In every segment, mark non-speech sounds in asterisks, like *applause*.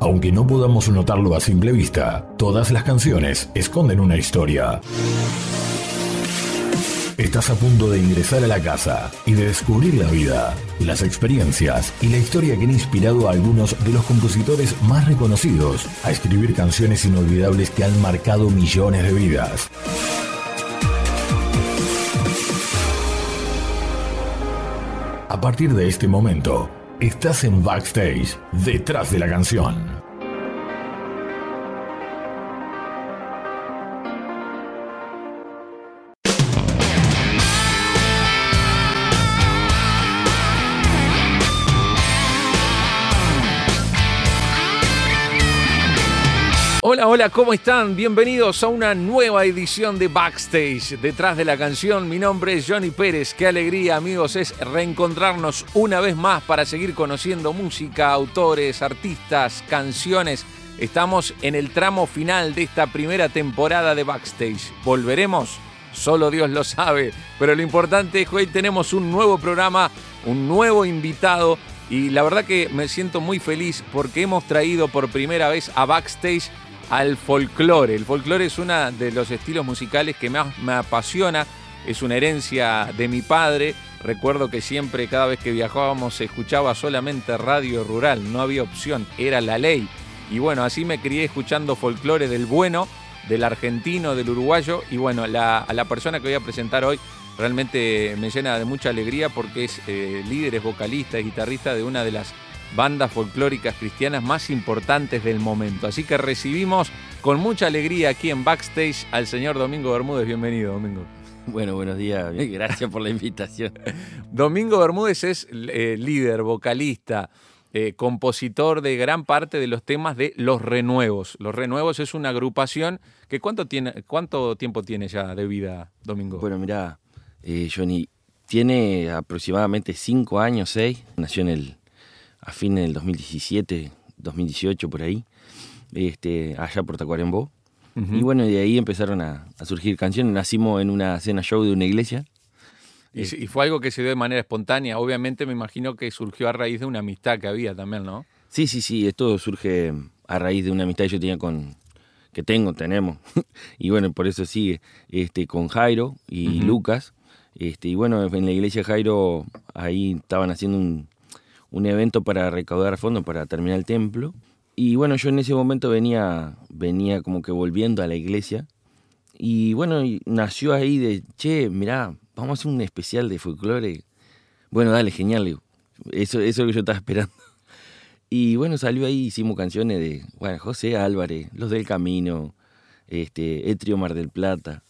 Aunque no podamos notarlo a simple vista, todas las canciones esconden una historia. Estás a punto de ingresar a la casa y de descubrir la vida, las experiencias y la historia que han inspirado a algunos de los compositores más reconocidos a escribir canciones inolvidables que han marcado millones de vidas. A partir de este momento, estás en backstage, detrás de la canción. Hola, hola, ¿cómo están? Bienvenidos a una nueva edición de Backstage, detrás de la canción. Mi nombre es Johnny Pérez. Qué alegría, amigos, es reencontrarnos una vez más para seguir conociendo música, autores, artistas, canciones. Estamos en el tramo final de esta primera temporada de Backstage. ¿Volveremos? Solo Dios lo sabe. Pero lo importante es que hoy tenemos un nuevo programa, un nuevo invitado. Y la verdad que me siento muy feliz porque hemos traído por primera vez a Backstage al folclore. El folclore es uno de los estilos musicales que más me apasiona, es una herencia de mi padre. Recuerdo que siempre, cada vez que viajábamos, se escuchaba solamente radio rural, no había opción, era la ley. Y bueno, así me crié escuchando folclore del bueno, del argentino, del uruguayo. Y bueno, a la persona que voy a presentar hoy realmente me llena de mucha alegría porque es eh, líder, es vocalista, es guitarrista de una de las bandas folclóricas cristianas más importantes del momento. Así que recibimos con mucha alegría aquí en Backstage al señor Domingo Bermúdez. Bienvenido, Domingo. *laughs* Bueno, buenos días. Gracias por la invitación. *laughs* Domingo Bermúdez es eh, líder, vocalista, eh, compositor de gran parte de los temas de Los Renuevos. Los Renuevos es una agrupación que ¿cuánto, tiene, cuánto tiempo tiene ya de vida, Domingo? Bueno, mira, eh, Johnny, tiene aproximadamente cinco años, seis. Nació en el a fines del 2017, 2018 por ahí, este, allá por Tacuarembó. Y bueno, de ahí empezaron a, surgir canciones. Nacimos en una cena show de una iglesia. Y, fue algo que se dio de manera espontánea. Obviamente me imagino que surgió a raíz de una amistad que había también, ¿no? Sí, sí, sí. Esto surge a raíz de una amistad que yo tenía con, que tengo, tenemos. *laughs* y bueno, por eso sigue, este, con Jairo y Lucas. Este, y bueno, en la iglesia Jairo, ahí estaban haciendo un, un evento para recaudar fondos para terminar el templo. Y bueno, yo en ese momento venía, venía como que volviendo a la iglesia. Y bueno, nació ahí de, che, mirá, vamos a hacer un especial de folclore. Bueno, dale, genial. Eso, eso es lo que yo estaba esperando. *laughs* Y bueno, salió ahí, hicimos canciones de bueno, José Álvarez, Los del Camino, este, Etrio Mar del Plata.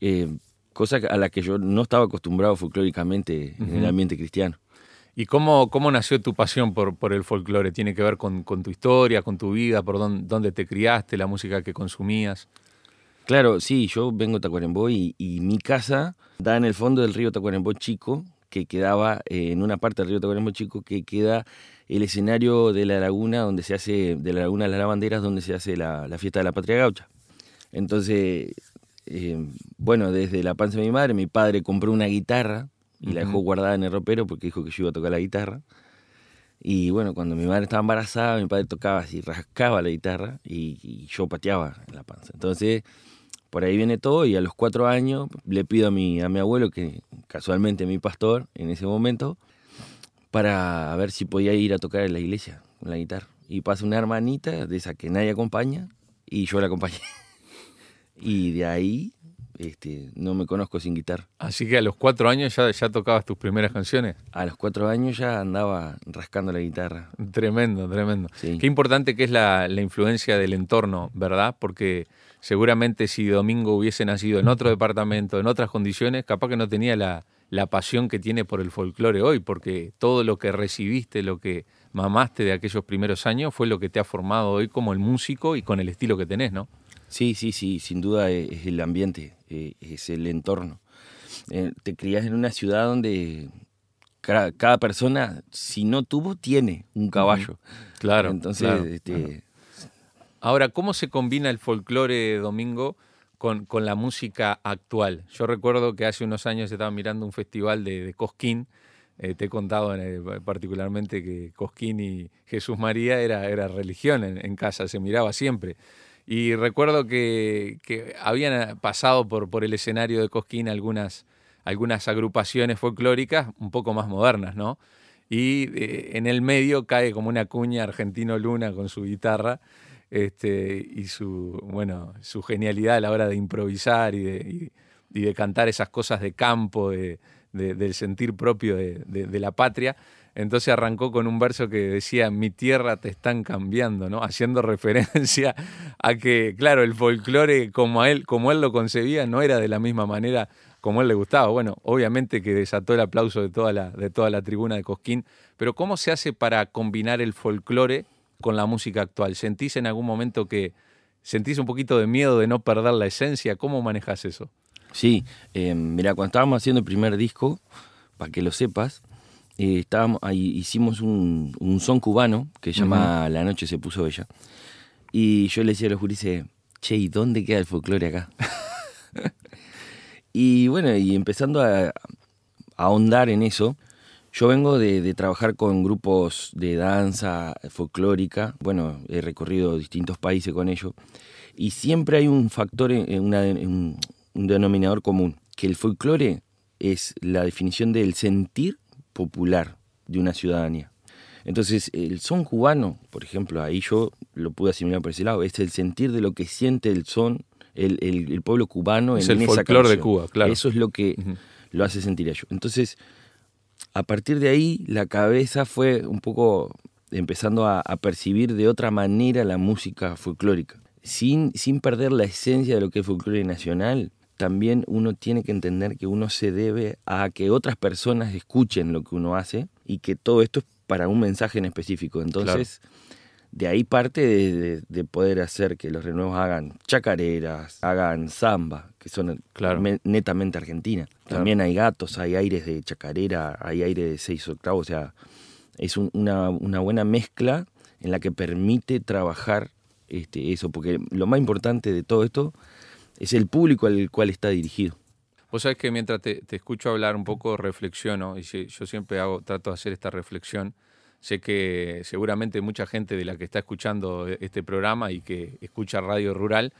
Eh, cosa a la que yo no estaba acostumbrado folclóricamente en el ambiente cristiano. ¿Y cómo, cómo nació tu pasión por, por el folclore? ¿Tiene que ver con, tu historia, con tu vida, por dónde, te criaste, la música que consumías? Claro, sí, yo vengo de Tacuarembó y, mi casa da en el fondo del río Tacuarembó Chico, que quedaba eh, en una parte del río Tacuarembó Chico, que queda el escenario de la laguna, donde se hace, de la laguna de las lavanderas, donde se hace la, fiesta de la patria gaucha. Entonces, eh, bueno, desde la panza de mi madre, mi padre compró una guitarra y la dejó guardada en el ropero porque dijo que yo iba a tocar la guitarra. Y bueno, cuando mi madre estaba embarazada, mi padre tocaba así, rascaba la guitarra y, yo pateaba en la panza. Entonces, por ahí viene todo y a los cuatro años le pido a mi, a mi abuelo, que casualmente mi pastor en ese momento, para ver si podía ir a tocar en la iglesia con la guitarra. Y pasa una hermanita de esa que nadie acompaña y yo la acompañé. *laughs* y de ahí este, no me conozco sin guitarra. Así que a los cuatro años ya, ya tocabas tus primeras canciones. A los cuatro años ya andaba rascando la guitarra. Tremendo, tremendo. Qué importante que es la, influencia del entorno, ¿verdad? Porque seguramente si Domingo hubiese nacido en otro departamento, en otras condiciones, capaz que no tenía la, la pasión que tiene por el folclore hoy, porque todo lo que recibiste, lo que mamaste de aquellos primeros años fue lo que te ha formado hoy como el músico y con el estilo que tenés, ¿no? Sí, sí, sí, sin duda es el ambiente, eh, es el entorno. Eh, te crías en una ciudad donde cada, persona, si no tuvo, tiene un caballo. Claro. Entonces, este, Ahora, ¿cómo se combina el folclore domingo con, con, la música actual? Yo recuerdo que hace unos años estaba mirando un festival de, de Cosquín eh, te he contado eh, particularmente que Cosquín y Jesús María era, era religión en, casa, se miraba siempre. Y recuerdo que, habían pasado por, el escenario de Cosquín algunas, agrupaciones folclóricas un poco más modernas, ¿no? Y eh, en el medio cae como una cuña Argentino Luna con su guitarra este, y su, bueno, su genialidad a la hora de improvisar y de, y de cantar esas cosas de campo, de, del sentir propio de, la patria. Entonces arrancó con un verso que decía, mi tierra te están cambiando, ¿no? Haciendo referencia a que, claro, el folclore como, él, como él lo concebía no era de la misma manera como él le gustaba. Bueno, obviamente que desató el aplauso de toda la, de toda la tribuna de Cosquín, pero ¿cómo se hace para combinar el folclore con la música actual? ¿Sentís en algún momento que sentís un poquito de miedo de no perder la esencia? ¿Cómo manejas eso? Sí, eh, mira, cuando estábamos haciendo el primer disco, para que lo sepas, eh, estábamos, ahí, hicimos un, son cubano que se llama La noche se puso bella. Y yo le decía a los jurises, che, ¿y dónde queda el folclore acá? *laughs* y bueno, y empezando a, ahondar en eso, yo vengo de, trabajar con grupos de danza folclórica, bueno, he recorrido distintos países con ellos, y siempre hay un factor, una, un denominador común, que el folclore es la definición del sentir popular de una ciudadanía. Entonces, el son cubano, por ejemplo, ahí yo lo pude asimilar por ese lado, es el sentir de lo que siente el son, el, pueblo cubano es en el folclore de Cuba, claro. Eso es lo que lo hace sentir a ellos. Entonces, a partir de ahí, la cabeza fue un poco empezando a, a percibir de otra manera la música folclórica. Sin, sin perder la esencia de lo que es folclore nacional, también uno tiene que entender que uno se debe a que otras personas escuchen lo que uno hace y que todo esto es para un mensaje en específico. Entonces, de ahí parte de, poder hacer que los renuevos hagan chacareras, hagan samba, que son netamente argentinas. También hay gatos, hay aires de chacarera, hay aire de seis octavos, o sea, es una, una buena mezcla en la que permite trabajar este, eso, porque lo más importante de todo esto es el público al cual está dirigido. Vos sabés que mientras te, escucho hablar un poco reflexiono, y yo siempre hago, trato de hacer esta reflexión, sé que seguramente mucha gente de la que está escuchando este programa y que escucha Radio Rural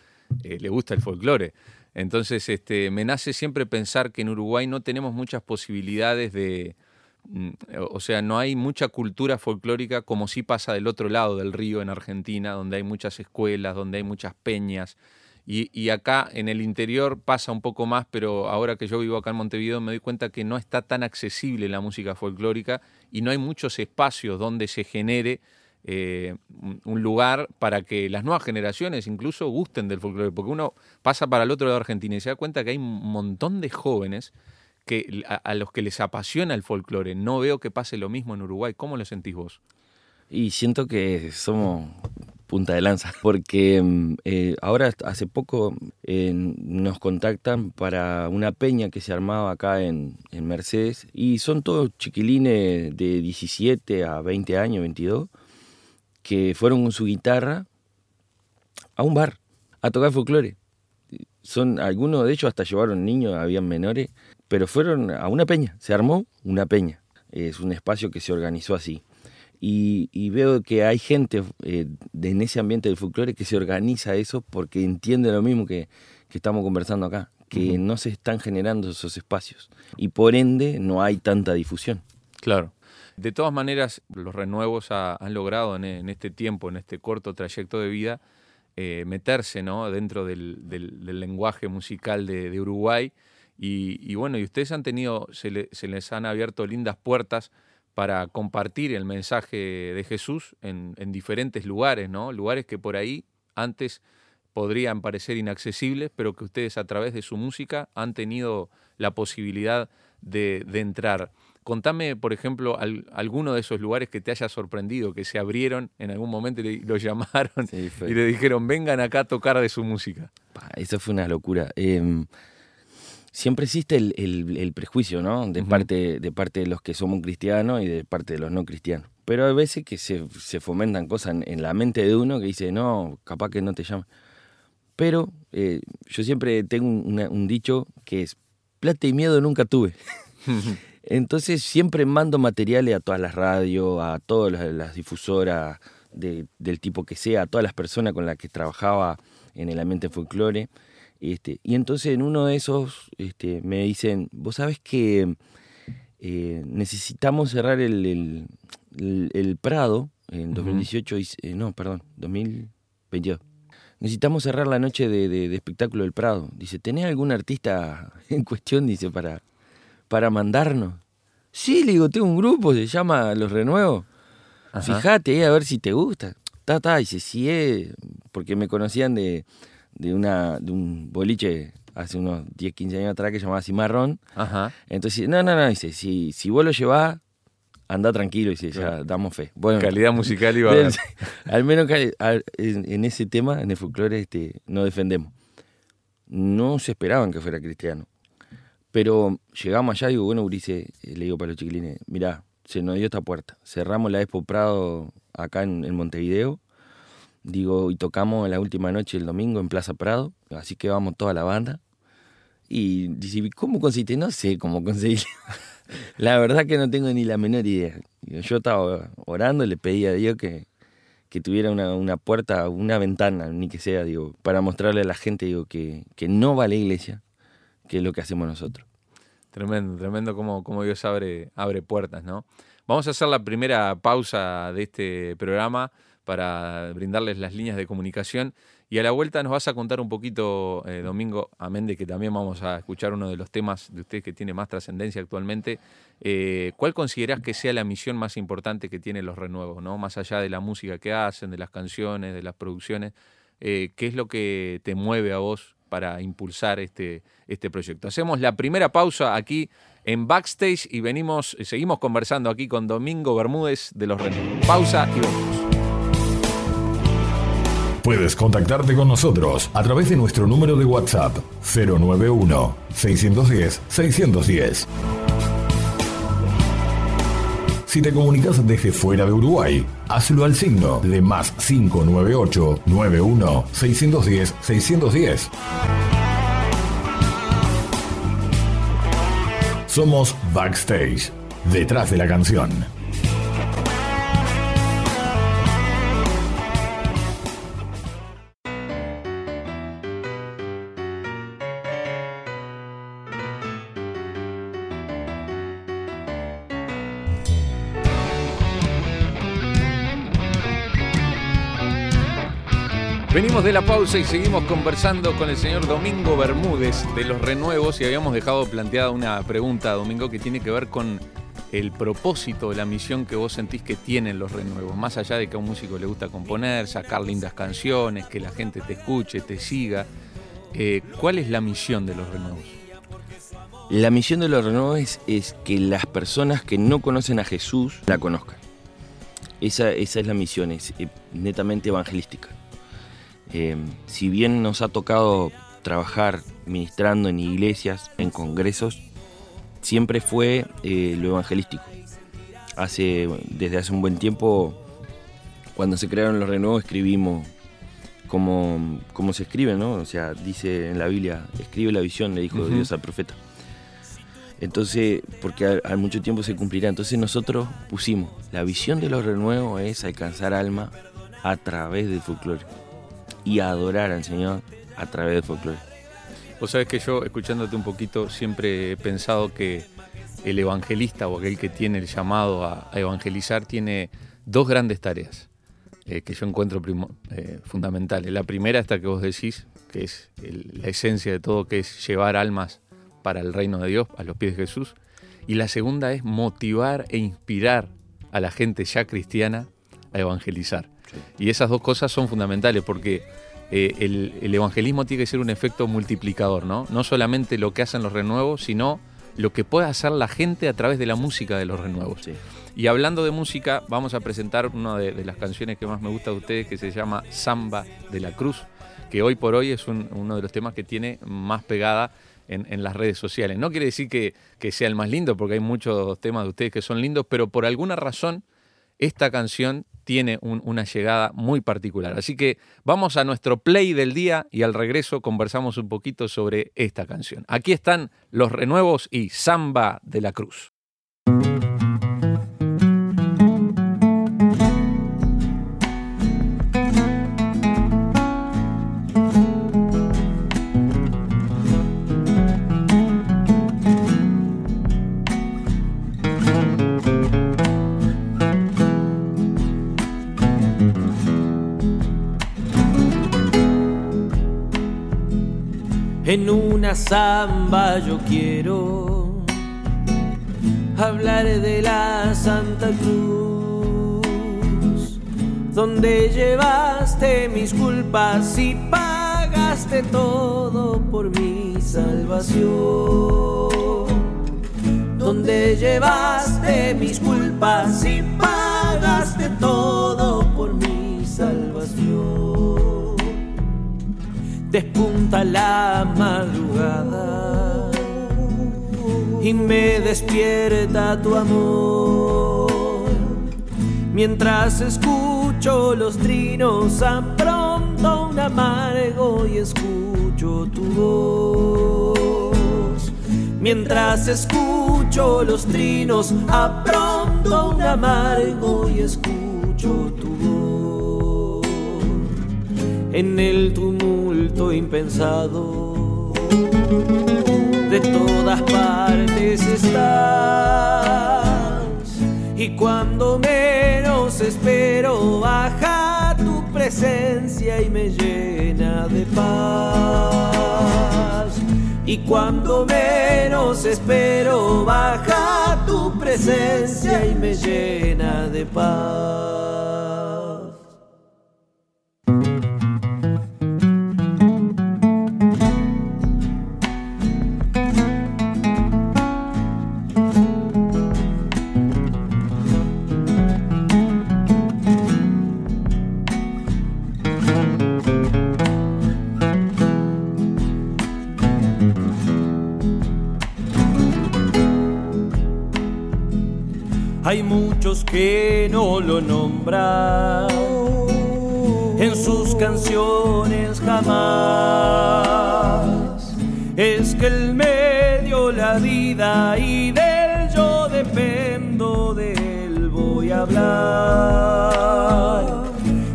eh, le gusta el folclore. Entonces este, me nace siempre pensar que en Uruguay no tenemos muchas posibilidades de, mm, o sea, no hay mucha cultura folclórica como sí pasa del otro lado del río en Argentina, donde hay muchas escuelas, donde hay muchas peñas, y, acá en el interior pasa un poco más, pero ahora que yo vivo acá en Montevideo me doy cuenta que no está tan accesible la música folclórica y no hay muchos espacios donde se genere eh, un lugar para que las nuevas generaciones incluso gusten del folclore, porque uno pasa para el otro lado de Argentina y se da cuenta que hay un montón de jóvenes que, a, los que les apasiona el folclore. No veo que pase lo mismo en Uruguay. ¿Cómo lo sentís vos? Y siento que somos punta de lanza, *laughs* porque mm, eh, ahora hace poco eh, nos contactan para una peña que se armaba acá en, Mercedes y son todos chiquilines de 17 a 20 años, 22, que fueron con su guitarra a un bar a tocar folclore. Son algunos de ellos hasta llevaron niños, habían menores, pero fueron a una peña, se armó una peña. Es un espacio que se organizó así. Y, veo que hay gente eh, en ese ambiente del folclore que se organiza eso porque entiende lo mismo que, estamos conversando acá, que no se están generando esos espacios y por ende no hay tanta difusión. Claro. De todas maneras, los renuevos han logrado en, este tiempo, en este corto trayecto de vida, eh, meterse ¿no? dentro del, lenguaje musical de, Uruguay. Y, bueno, y ustedes han tenido, se, se les han abierto lindas puertas para compartir el mensaje de Jesús en, diferentes lugares, ¿no? Lugares que por ahí antes podrían parecer inaccesibles, pero que ustedes a través de su música han tenido la posibilidad de, entrar. Contame, por ejemplo, alguno de esos lugares que te haya sorprendido, que se abrieron en algún momento y lo llamaron *laughs* y le dijeron, vengan acá a tocar de su música. Eso fue una locura. Em, siempre existe el, prejuicio, ¿no? De, parte, de parte de los que somos cristianos y de parte de los no cristianos. Pero hay veces que se, fomentan cosas en, la mente de uno que dice, no, capaz que no te llama. Pero eh, yo siempre tengo un, dicho que es, plata y miedo nunca tuve. *laughs* Entonces siempre mando materiales a todas las radios, a todas las, difusoras del tipo que sea, a todas las personas con las que trabajaba en el ambiente folclore. Este, y entonces en uno de esos este, me dicen, vos sabés que eh, necesitamos cerrar el, el, Prado en 2018, eh, no, perdón, 2022. Necesitamos cerrar la noche de, espectáculo del Prado. Dice, ¿tenés algún artista *laughs* en cuestión? Dice, para, para mandarnos. Sí, le digo, tengo un grupo, se llama Los Renuevos. Fíjate a ver si te gusta. Ta, ta, dice, sí es, porque me conocían de, de, una, de un boliche hace unos 10, 15 años atrás que se llamaba Cimarrón. Ajá. Entonces, no, no, no, dice, si, si vos lo llevás, anda tranquilo, dice, ya damos fe. Bueno, Calidad musical iba *laughs* a Al menos en ese tema, en el folclore, este, nos defendemos. No se esperaban que fuera cristiano. Pero llegamos allá y digo, bueno, Urice, eh, le digo para los chiquilines, mirá, se nos dio esta puerta. Cerramos la Expo Prado acá en, Montevideo. Digo, y tocamos la última noche el domingo en Plaza Prado. Así que vamos toda la banda. Y dice, ¿cómo conseguiste? No sé cómo conseguí. *laughs* la verdad que no tengo ni la menor idea. Yo estaba orando, le pedí a Dios que, que tuviera una, una, puerta, una ventana, ni que sea, digo, para mostrarle a la gente, digo, que, que no va la iglesia, que es lo que hacemos nosotros. Tremendo, tremendo como, como Dios abre, abre puertas, ¿no? Vamos a hacer la primera pausa de este programa para brindarles las líneas de comunicación y a la vuelta nos vas a contar un poquito, eh, Domingo, amén de que también vamos a escuchar uno de los temas de ustedes que tiene más trascendencia actualmente. Eh, ¿Cuál considerás que sea la misión más importante que tienen los renuevos, ¿no? más allá de la música que hacen, de las canciones, de las producciones? Eh, ¿Qué es lo que te mueve a vos para impulsar este, este proyecto. Hacemos la primera pausa aquí en Backstage y venimos, seguimos conversando aquí con Domingo Bermúdez de Los Renos. Pausa y venimos. Puedes contactarte con nosotros a través de nuestro número de WhatsApp 091 610 610. Si te comunicas desde fuera de Uruguay, hazlo al signo de más 598 91 610 610. Somos Backstage, detrás de la canción. De la pausa y seguimos conversando con el señor Domingo Bermúdez de Los Renuevos y habíamos dejado planteada una pregunta, Domingo, que tiene que ver con el propósito, la misión que vos sentís que tienen los renuevos, más allá de que a un músico le gusta componer, sacar lindas canciones, que la gente te escuche, te siga. Eh, ¿Cuál es la misión de los renuevos? La misión de los renuevos es, que las personas que no conocen a Jesús la conozcan. Esa, es la misión, es eh, netamente evangelística. Eh, si bien nos ha tocado trabajar ministrando en iglesias, en congresos, siempre fue eh, lo evangelístico. Hace, desde hace un buen tiempo, cuando se crearon los renuevos, escribimos como, como se escribe, ¿no? O sea, dice en la Biblia, escribe la visión, le dijo Dios al profeta. Entonces, porque al, mucho tiempo se cumplirá. Entonces nosotros pusimos, la visión de los renuevos es alcanzar alma a través del folclore y adorar al Señor a través del folclore. Vos sabés que yo, escuchándote un poquito, siempre he pensado que el evangelista o aquel que tiene el llamado a, evangelizar tiene dos grandes tareas eh, que yo encuentro eh, fundamentales. La primera, esta que vos decís, que es la esencia de todo, que es llevar almas para el reino de Dios, a los pies de Jesús. Y la segunda es motivar e inspirar a la gente ya cristiana a evangelizar. Y esas dos cosas son fundamentales porque eh, el, evangelismo tiene que ser un efecto multiplicador, ¿no? No solamente lo que hacen los renuevos, sino lo que puede hacer la gente a través de la música de los renuevos. Y hablando de música, vamos a presentar una de, las canciones que más me gusta de ustedes, que se llama Samba de la Cruz, que hoy por hoy es uno de los temas que tiene más pegada en, las redes sociales. No quiere decir que, que sea el más lindo, porque hay muchos temas de ustedes que son lindos, pero por alguna razón esta canción tiene una llegada muy particular. Así que vamos a nuestro play del día y al regreso conversamos un poquito sobre esta canción. Aquí están los renuevos y Samba de la Cruz. En una samba yo quiero hablar de la Santa Cruz, donde llevaste mis culpas y pagaste todo por mi salvación, donde llevaste mis culpas y pagaste todo Despunta la madrugada y me despierta tu amor. Mientras escucho los trinos, pronto un amargo y escucho tu voz. Mientras escucho los trinos, pronto un amargo y escucho tu voz. En el tumulto impensado de todas partes estás. Y cuando menos espero, baja tu presencia y me llena de paz. Y cuando menos espero, baja tu presencia y me llena de paz. Lo nombran en sus canciones jamás. Es que él me dio la vida y del yo dependo, de él voy a hablar.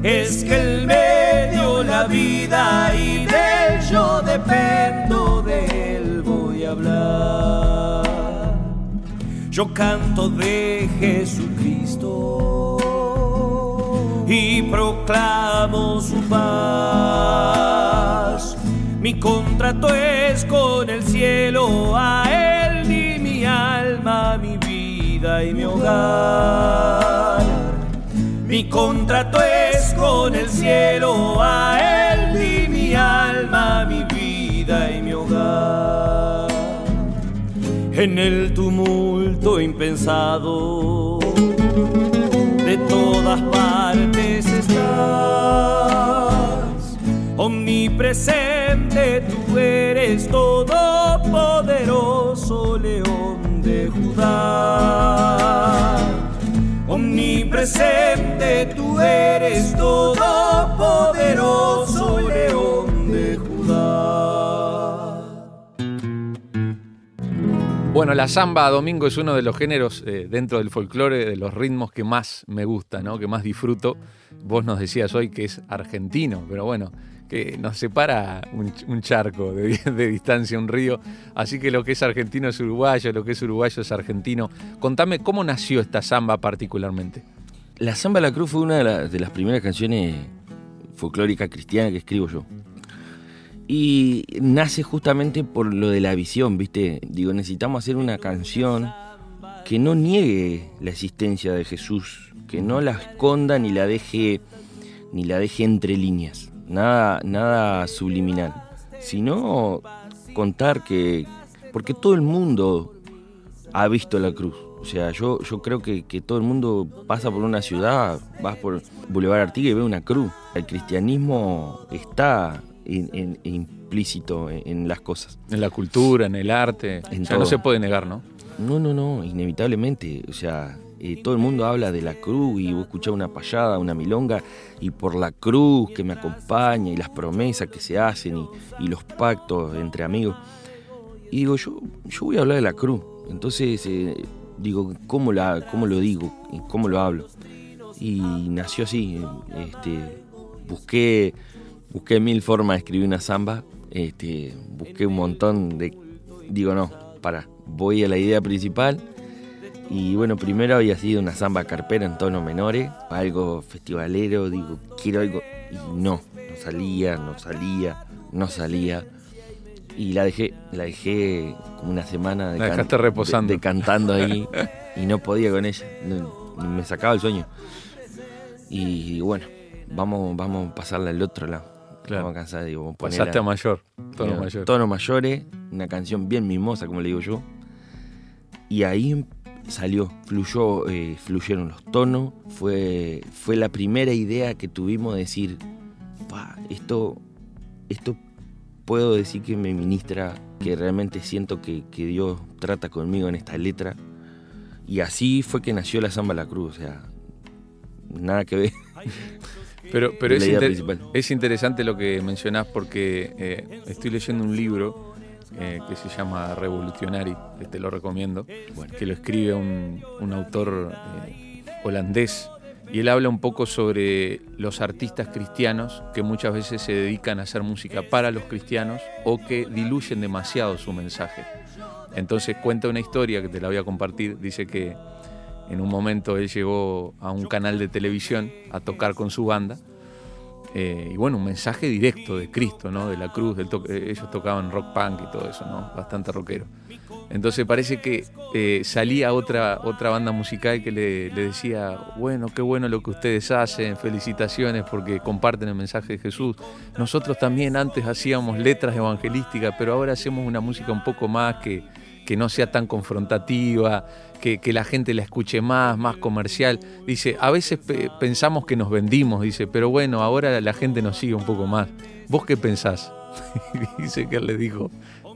Es que él me dio la vida y del yo dependo, de él voy a hablar. Yo canto de Jesucristo y proclamo su paz. Mi contrato es con el cielo, a él di mi alma, mi vida y mi hogar. Mi contrato es con el cielo, a él di mi alma, mi vida y mi hogar en el tumulto impensado. De todas partes estás, omnipresente tú eres todopoderoso león de Judá. Omnipresente tú eres todopoderoso Bueno, la samba, Domingo, es uno de los géneros eh, dentro del folclore, de los ritmos que más me gusta, ¿no? que más disfruto. Vos nos decías hoy que es argentino, pero bueno, que nos separa un, charco *laughs* de, distancia, un río. Así que lo que es argentino es uruguayo, lo que es uruguayo es argentino. Contame cómo nació esta samba particularmente. La Samba la Cruz fue una de las primeras canciones folclóricas cristianas que escribo yo. Y nace justamente por lo de la visión, ¿viste? Digo, necesitamos hacer una canción que no niegue la existencia de Jesús, que no la esconda ni la deje ni la deje entre líneas, nada nada subliminal, sino contar que porque todo el mundo ha visto la cruz. O sea, yo, yo creo que, que todo el mundo pasa por una ciudad, vas por Boulevard Artigas y ve una cruz. El cristianismo está in, in, implícito en, en, las cosas. En la cultura, en el arte. En sea, no se puede negar, ¿no? No, no, no, inevitablemente. O sea, eh, todo el mundo habla de la cruz y vos escuchás una payada, una milonga, y por la cruz que me acompaña y las promesas que se hacen y, y los pactos entre amigos. Y digo, yo, yo voy a hablar de la cruz. Entonces, eh, digo, ¿cómo, la, ¿cómo lo digo? ¿Cómo lo hablo? Y nació así. Este, busqué busqué mil formas de escribir una samba, este, busqué un montón de... Digo, no, para, voy a la idea principal. Y bueno, primero había sido una samba carpera en tonos menores, algo festivalero, digo, quiero algo... Y no, no salía, no salía, no salía. y la dejé, la dejé como una semana de, La can- dejaste reposando. de- de cantando ahí *laughs* y no podía con ella, me sacaba el sueño. Y bueno, vamos, vamos a pasarla al otro lado. Claro. Vamos a cansar, digo, Pasaste a mayor. Tono Digo, mayor. Tonos mayores, una canción bien mimosa, como le digo yo. Y ahí salió, fluyó, eh, fluyeron los tonos. Fue, fue la primera idea que tuvimos de decir, "Pa, esto, esto puedo decir que me ministra, que realmente siento que, que Dios trata conmigo en esta letra. Y así fue que nació la Samba La Cruz, o sea, nada que ver. *laughs* Pero, pero es, inter- principal. es interesante lo que mencionás porque eh, estoy leyendo un libro eh, que se llama Revolutionary, que te lo recomiendo, que lo escribe un, un autor eh, holandés. Y él habla un poco sobre los artistas cristianos que muchas veces se dedican a hacer música para los cristianos o que diluyen demasiado su mensaje. Entonces cuenta una historia que te la voy a compartir. Dice que en un momento él llegó a un canal de televisión a tocar con su banda. eh, y bueno, un mensaje directo de Cristo, ¿no? De la cruz. eh, ellos tocaban rock punk y todo eso, ¿no? Bastante rockero. Entonces parece que eh, salía otra, otra banda musical que le, le decía, bueno, qué bueno lo que ustedes hacen, felicitaciones porque comparten el mensaje de Jesús. Nosotros también antes hacíamos letras evangelísticas, pero ahora hacemos una música un poco más que, que no sea tan confrontativa, que, la gente la escuche más, más comercial. Dice, a veces pe- pensamos que nos vendimos, dice, pero bueno, ahora la gente nos sigue un poco más. ¿Vos qué pensás? Y *laughs* dice que él le dijo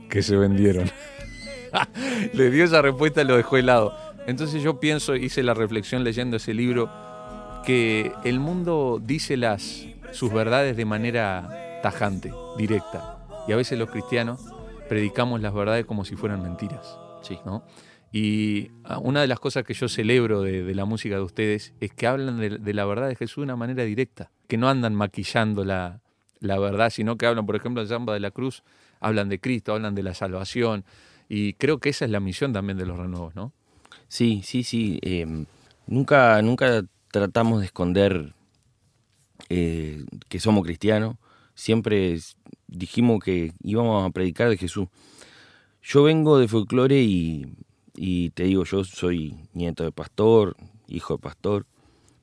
que se vendieron. *laughs* le dio esa respuesta y lo dejó helado. Entonces yo pienso, hice la reflexión leyendo ese libro, que el mundo dice las, sus verdades de manera tajante, directa. Y a veces los cristianos predicamos las verdades como si fueran mentiras. Sí. ¿no? Y ah, una de las cosas que yo celebro de, de la música de ustedes es que hablan de, de la verdad de Jesús de una manera directa, que no andan maquillando la, la verdad, sino que hablan, por ejemplo, en Zamba de la Cruz, hablan de Cristo, hablan de la salvación. Y creo que esa es la misión también de los renuevos, ¿no? Sí, sí, sí. eh, nunca, nunca tratamos de esconder eh, que somos cristianos. Siempre dijimos que íbamos a predicar de Jesús. Yo vengo de folclore y, y te digo, yo soy nieto de pastor, hijo de pastor,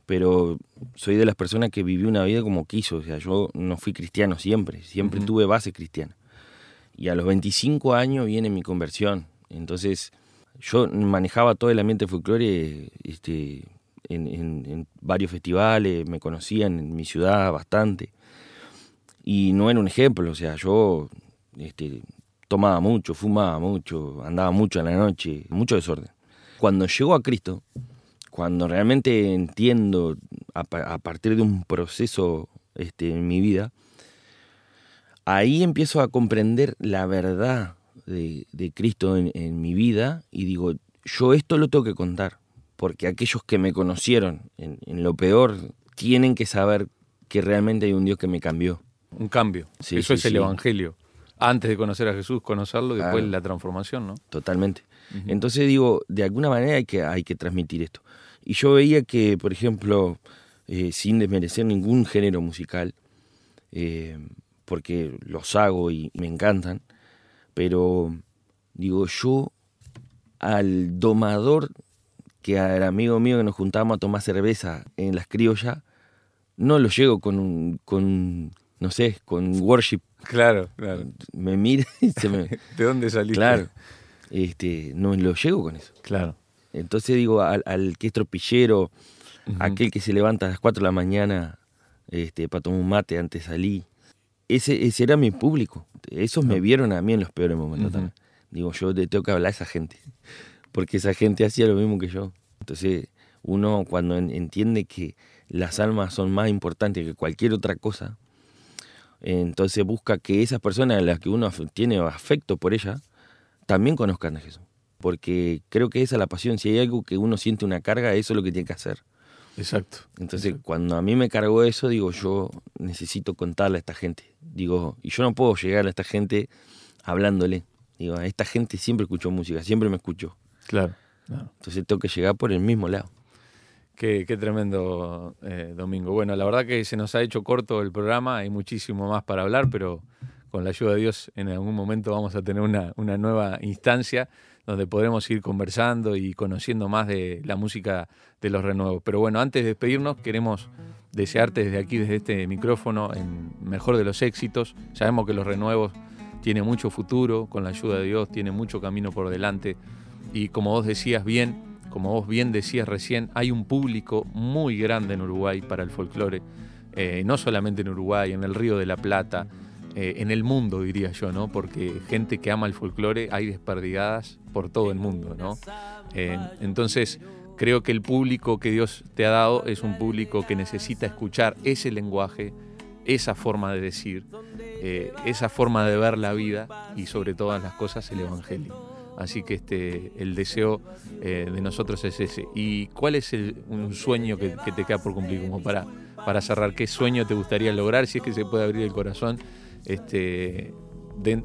pero soy de las personas que vivió una vida como quiso. O sea, yo no fui cristiano siempre, siempre tuve base cristiana. Y a los 25 años viene mi conversión. Entonces, yo manejaba todo el ambiente folclore este, en, en- en varios festivales, me conocían en mi ciudad bastante. Y no era un ejemplo, o sea, yo este, tomaba mucho, fumaba mucho, andaba mucho en la noche, mucho desorden. Cuando llego a Cristo, cuando realmente entiendo a, a partir de un proceso este, en mi vida, ahí empiezo a comprender la verdad de, de Cristo en, en mi vida y digo, yo esto lo tengo que contar, porque aquellos que me conocieron en, en lo peor tienen que saber que realmente hay un Dios que me cambió. Un cambio. Sí, Eso sí, es el sí. Evangelio. Antes de conocer a Jesús, conocerlo después la transformación, ¿no? Totalmente. Entonces digo, de alguna manera hay que, hay que transmitir esto. Y yo veía que, por ejemplo, eh, sin desmerecer ningún género musical, eh, porque los hago y me encantan, pero digo, yo al domador, que era amigo mío que nos juntábamos a tomar cerveza en las criollas, no lo llego con un, con, no sé, con worship. Claro, claro. Me mira y se me... *laughs* ¿De dónde saliste? Claro. Este, no lo llego con eso. Claro. Entonces digo, al, al que es tropillero, aquel que se levanta a las 4 de la mañana este, para tomar un mate antes de salir, ese, ese era mi público. Esos me vieron a mí en los peores momentos también. Digo, yo te tengo que hablar a esa gente, porque esa gente hacía lo mismo que yo. Entonces, uno cuando en- entiende que las almas son más importantes que cualquier otra cosa, entonces busca que esas personas a las que uno tiene afecto por ellas, también conozcan a Jesús. Porque creo que esa es la pasión. Si hay algo que uno siente una carga, eso es lo que tiene que hacer. Exacto. Entonces, cuando a mí me cargó eso, digo, yo necesito contarle a esta gente. Digo, y yo no puedo llegar a esta gente hablándole. Digo, a esta gente siempre escuchó música, siempre me escuchó. Claro. claro. Entonces tengo que llegar por el mismo lado. Qué, tremendo eh, domingo. Bueno, la verdad que se nos ha hecho corto el programa, hay muchísimo más para hablar, pero con la ayuda de Dios en algún momento vamos a tener una, nueva instancia donde podremos ir conversando y conociendo más de la música de los renuevos. Pero bueno, antes de despedirnos, queremos desearte desde aquí, desde este micrófono, el mejor de los éxitos. Sabemos que los renuevos tiene mucho futuro, con la ayuda de Dios, tiene mucho camino por delante. Y como vos decías bien, como vos bien decías recién, hay un público muy grande en Uruguay para el folclore, eh, no solamente en Uruguay, en el Río de la Plata, eh, en el mundo diría yo, ¿no? Porque gente que ama el folclore hay desperdigadas por todo el mundo, ¿no? Eh, entonces, creo que el público que Dios te ha dado es un público que necesita escuchar ese lenguaje, esa forma de decir, esa forma de ver la vida y sobre todas las cosas el Evangelio. Así que este, el deseo eh, de nosotros es ese. ¿Y cuál es un sueño que, te queda por cumplir? Como para, para cerrar, ¿qué sueño te gustaría lograr? Si es que se puede abrir el corazón, este,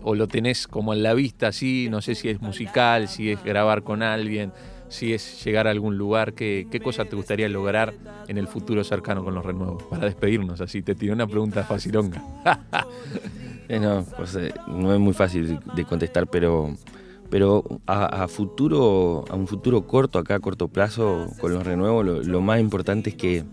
o lo tenés como en la vista, así, no sé si es musical, si es grabar con alguien, si es llegar a algún lugar, ¿qué, qué cosa te gustaría lograr en el futuro cercano con los renuevos? Para despedirnos, así, te tiré una pregunta facilonga. *laughs* no, pues, eh, no es muy fácil de contestar, pero pero a, futuro, a un futuro corto, acá a corto plazo, con los renuevos, lo, más importante es que,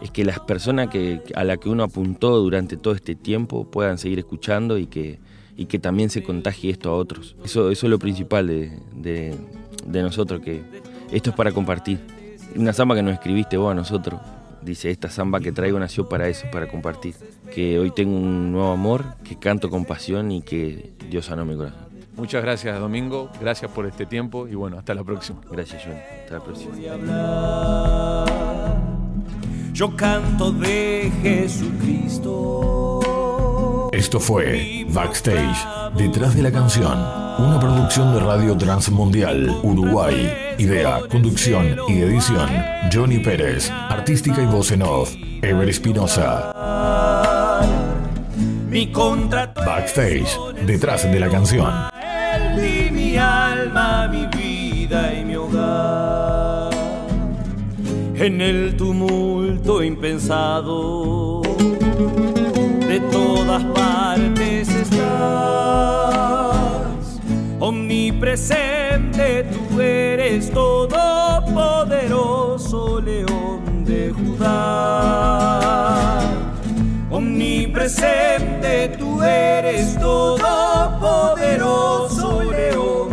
es que las personas que, a las que uno apuntó durante todo este tiempo puedan seguir escuchando y que, y que también se contagie esto a otros. Eso, es lo principal de, nosotros, que esto es para compartir. Una samba que nos escribiste vos a nosotros, dice, esta samba que traigo nació para eso, para compartir. Que hoy tengo un nuevo amor, que canto con pasión y que Dios sanó mi corazón. Muchas gracias, Domingo. Gracias por este tiempo y bueno, hasta la próxima. Gracias, John. Hasta la próxima. Yo canto de Jesucristo. Esto fue Backstage, detrás de la canción, una producción de Radio Transmundial, Uruguay. Idea, conducción y edición, Johnny Pérez. Artística y voz en off, Ever Espinosa. Mi contrato. Backstage, detrás de la canción mi alma, mi vida y mi hogar. En el tumulto impensado, de todas partes estás. Omnipresente tú eres todopoderoso león de Judá. Omnipresente tú eres todopoderoso león.